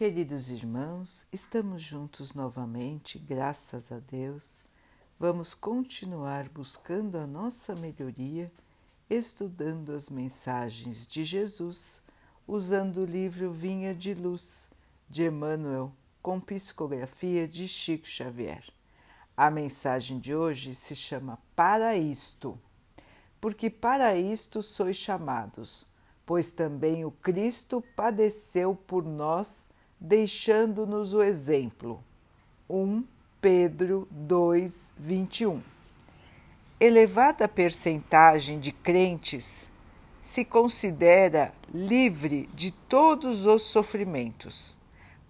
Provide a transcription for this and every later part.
Queridos irmãos, estamos juntos novamente, graças a Deus. Vamos continuar buscando a nossa melhoria, estudando as mensagens de Jesus, usando o livro Vinha de Luz, de Emmanuel, com psicografia de Chico Xavier. A mensagem de hoje se chama Para isto, porque para isto sois chamados, pois também o Cristo padeceu por nós deixando-nos o exemplo. 1 Pedro 2, 21. Elevada percentagem de crentes se considera livre de todos os sofrimentos,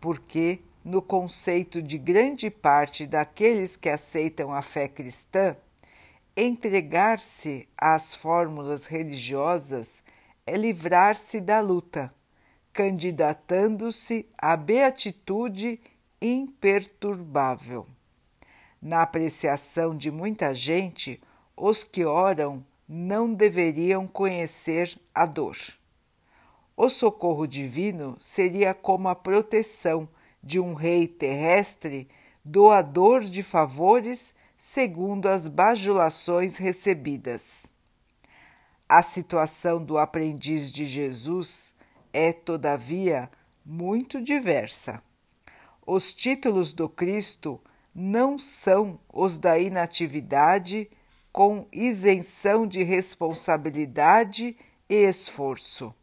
porque, no conceito de grande parte daqueles que aceitam a fé cristã, entregar-se às fórmulas religiosas é livrar-se da luta candidatando-se à beatitude imperturbável. Na apreciação de muita gente, os que oram não deveriam conhecer a dor. O socorro divino seria como a proteção de um rei terrestre doador de favores segundo as bajulações recebidas. A situação do aprendiz de Jesus é, todavia, muito diversa. Os títulos do Cristo não são os da inatividade com isenção de responsabilidade e esforço.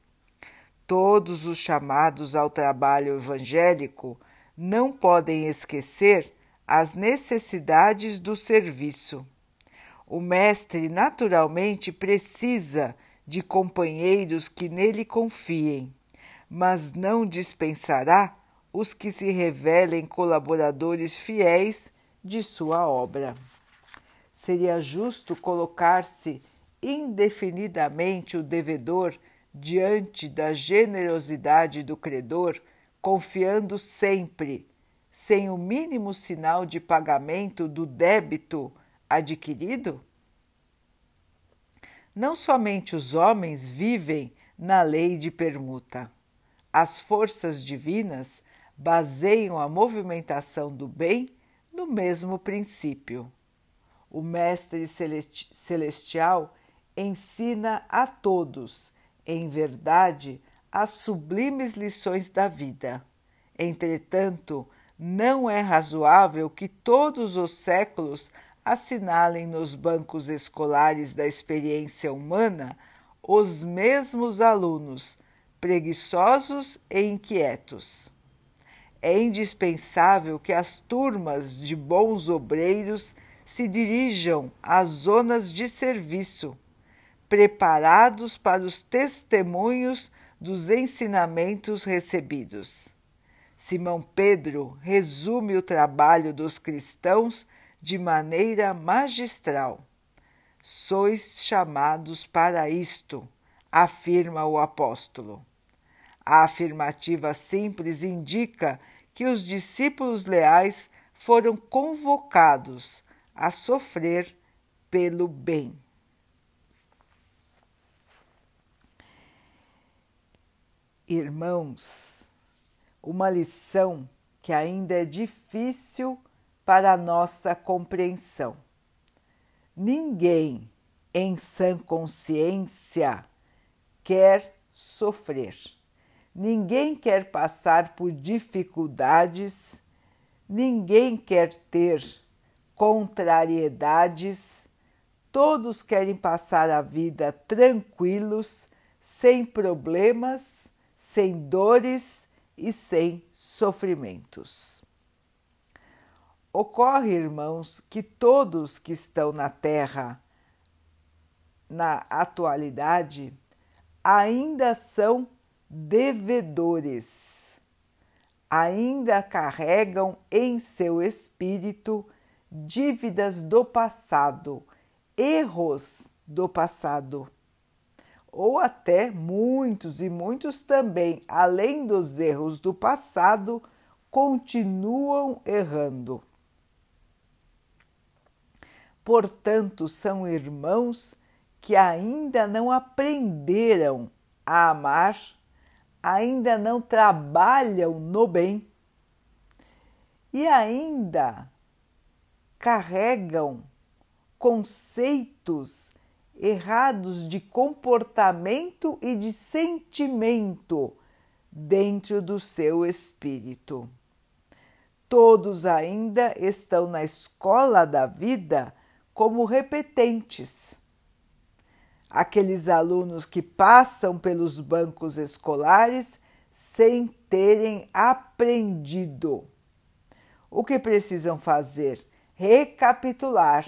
Todos os chamados ao trabalho evangélico não podem esquecer as necessidades do serviço. O Mestre naturalmente precisa de companheiros que nele confiem mas não dispensará os que se revelem colaboradores fiéis de sua obra. Seria justo colocar-se indefinidamente o devedor diante da generosidade do credor, confiando sempre, sem o mínimo sinal de pagamento do débito adquirido? Não somente os homens vivem na lei de permuta as forças divinas baseiam a movimentação do bem no mesmo princípio. O Mestre Celestial ensina a todos, em verdade, as sublimes lições da vida. Entretanto, não é razoável que todos os séculos assinalem nos bancos escolares da experiência humana os mesmos alunos preguiçosos e inquietos. É indispensável que as turmas de bons obreiros se dirijam às zonas de serviço, preparados para os testemunhos dos ensinamentos recebidos. Simão Pedro resume o trabalho dos cristãos de maneira magistral. Sois chamados para isto afirma o apóstolo. A afirmativa simples indica que os discípulos leais foram convocados a sofrer pelo bem. Irmãos, uma lição que ainda é difícil para a nossa compreensão. Ninguém em sã consciência quer sofrer. Ninguém quer passar por dificuldades, ninguém quer ter contrariedades, todos querem passar a vida tranquilos, sem problemas, sem dores e sem sofrimentos. Ocorre, irmãos, que todos que estão na Terra na atualidade ainda são devedores, ainda carregam em seu espírito dívidas do passado, erros do passado. Ou até muitos e muitos também, além dos erros do passado, continuam errando. Portanto, são irmãos que ainda não aprenderam a amar, ainda não trabalham no bem e ainda carregam conceitos errados de comportamento e de sentimento dentro do seu espírito. Todos ainda estão na escola da vida como repetentes. Aqueles alunos que passam pelos bancos escolares sem terem aprendido. O que precisam fazer? Recapitular,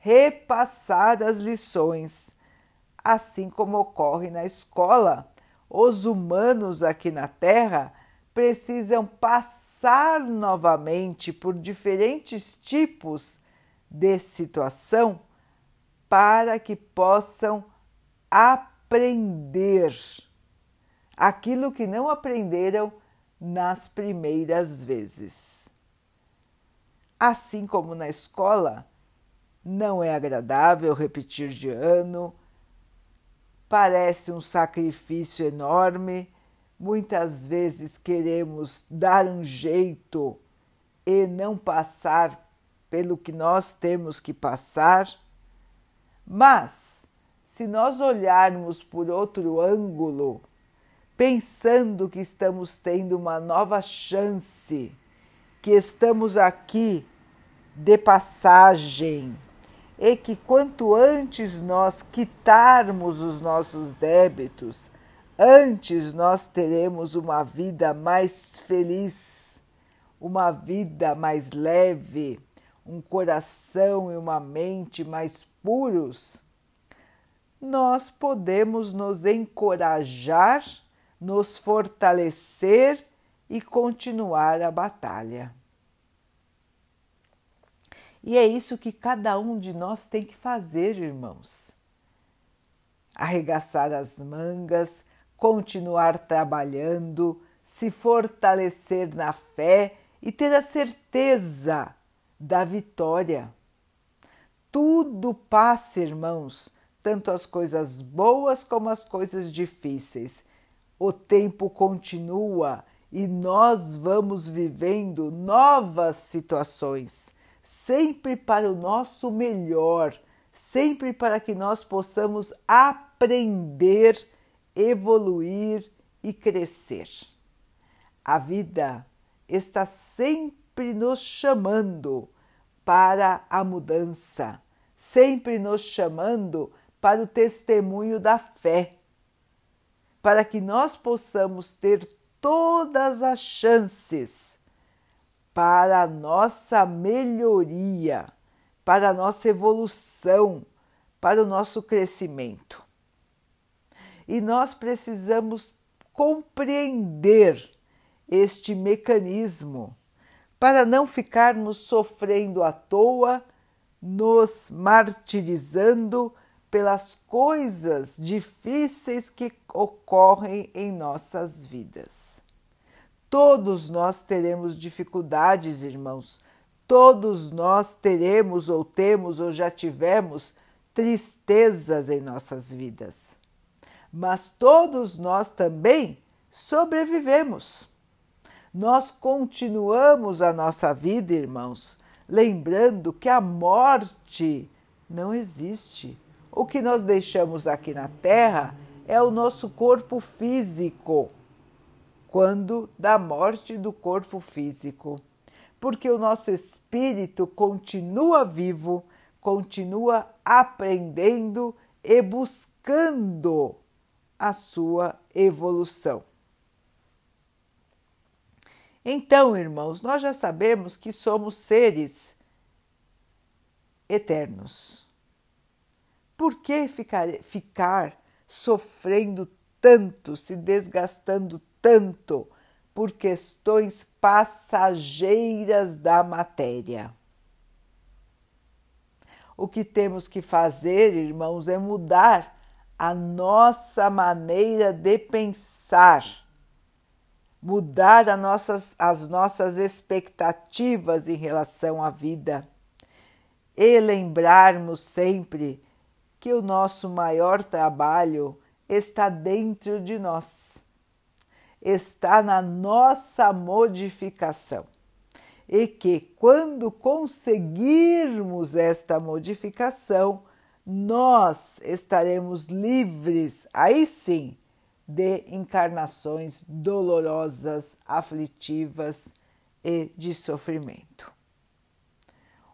repassar as lições. Assim como ocorre na escola, os humanos aqui na Terra precisam passar novamente por diferentes tipos de situação para que possam aprender aquilo que não aprenderam nas primeiras vezes. Assim como na escola, não é agradável repetir de ano, parece um sacrifício enorme. Muitas vezes queremos dar um jeito e não passar pelo que nós temos que passar, mas se nós olharmos por outro ângulo, pensando que estamos tendo uma nova chance, que estamos aqui de passagem e que quanto antes nós quitarmos os nossos débitos, antes nós teremos uma vida mais feliz, uma vida mais leve, um coração e uma mente mais puros, nós podemos nos encorajar, nos fortalecer e continuar a batalha. E é isso que cada um de nós tem que fazer, irmãos. Arregaçar as mangas, continuar trabalhando, se fortalecer na fé e ter a certeza da vitória. Tudo passa, irmãos, tanto as coisas boas como as coisas difíceis. O tempo continua e nós vamos vivendo novas situações sempre para o nosso melhor, sempre para que nós possamos aprender, evoluir e crescer. A vida está sempre nos chamando para a mudança, sempre nos chamando para o testemunho da fé, para que nós possamos ter todas as chances para a nossa melhoria, para a nossa evolução, para o nosso crescimento. E nós precisamos compreender este mecanismo para não ficarmos sofrendo à toa, nos martirizando pelas coisas difíceis que ocorrem em nossas vidas. Todos nós teremos dificuldades, irmãos. Todos nós teremos ou temos ou já tivemos tristezas em nossas vidas. Mas todos nós também sobrevivemos. Nós continuamos a nossa vida, irmãos, lembrando que a morte não existe. O que nós deixamos aqui na Terra é o nosso corpo físico quando da morte do corpo físico, porque o nosso espírito continua vivo, continua aprendendo e buscando a sua evolução. Então, irmãos, nós já sabemos que somos seres eternos. Por que ficar, ficar sofrendo tanto, se desgastando tanto por questões passageiras da matéria. O que temos que fazer, irmãos, é mudar a nossa maneira de pensar, mudar nossas, as nossas expectativas em relação à vida e lembrarmos sempre que o nosso maior trabalho está dentro de nós está na nossa modificação. E que quando conseguirmos esta modificação, nós estaremos livres, aí sim, de encarnações dolorosas, aflitivas e de sofrimento.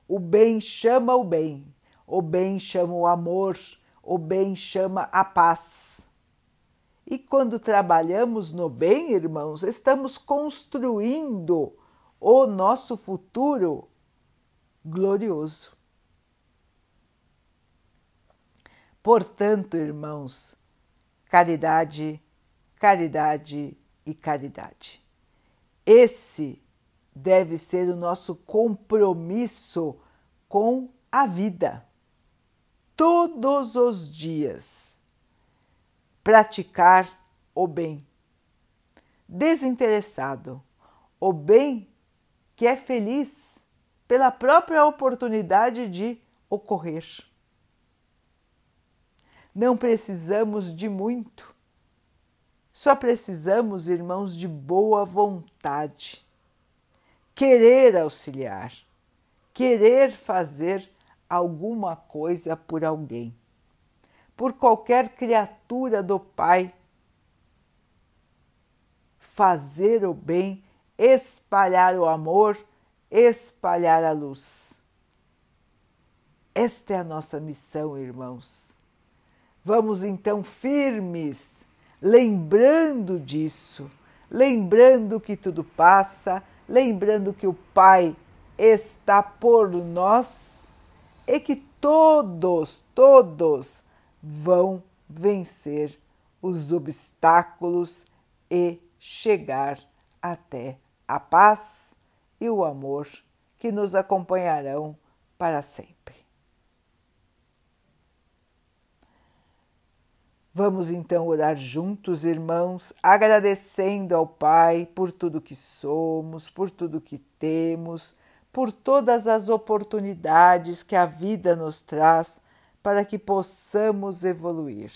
O bem chama o bem, o bem chama o amor, o bem chama a paz. E quando trabalhamos no bem, irmãos, estamos construindo o nosso futuro glorioso. Portanto, irmãos, caridade, caridade e caridade. Esse deve ser o nosso compromisso com a vida. Todos os dias praticar o bem. Desinteressado, o bem que é feliz pela própria oportunidade de ocorrer. Não precisamos de muito, só precisamos, irmãos, de boa vontade, querer auxiliar, querer fazer alguma coisa por alguém por qualquer criatura do Pai. Fazer o bem, espalhar o amor, espalhar a luz. Esta é a nossa missão, irmãos. Vamos então firmes, lembrando disso, lembrando que tudo passa, lembrando que o Pai está por nós e que todos, todos vão vencer os obstáculos e chegar até a paz e o amor que nos acompanharão para sempre. Vamos então orar juntos, irmãos, agradecendo ao Pai por tudo que somos, por tudo que temos, por todas as oportunidades que a vida nos traz para que possamos evoluir.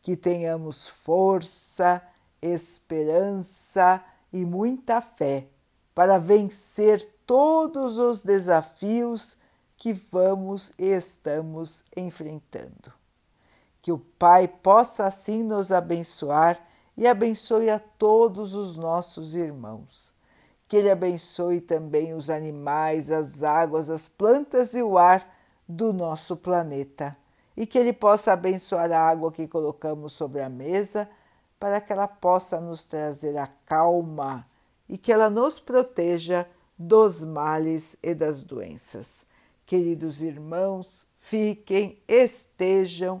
Que tenhamos força, esperança e muita fé para vencer todos os desafios que vamos e estamos enfrentando. Que o Pai possa assim nos abençoar e abençoe a todos os nossos irmãos. Que Ele abençoe também os animais, as águas, as plantas e o ar do nosso planeta e que Ele possa abençoar a água que colocamos sobre a mesa para que ela possa nos trazer a calma e que ela nos proteja dos males e das doenças. Queridos irmãos, fiquem, estejam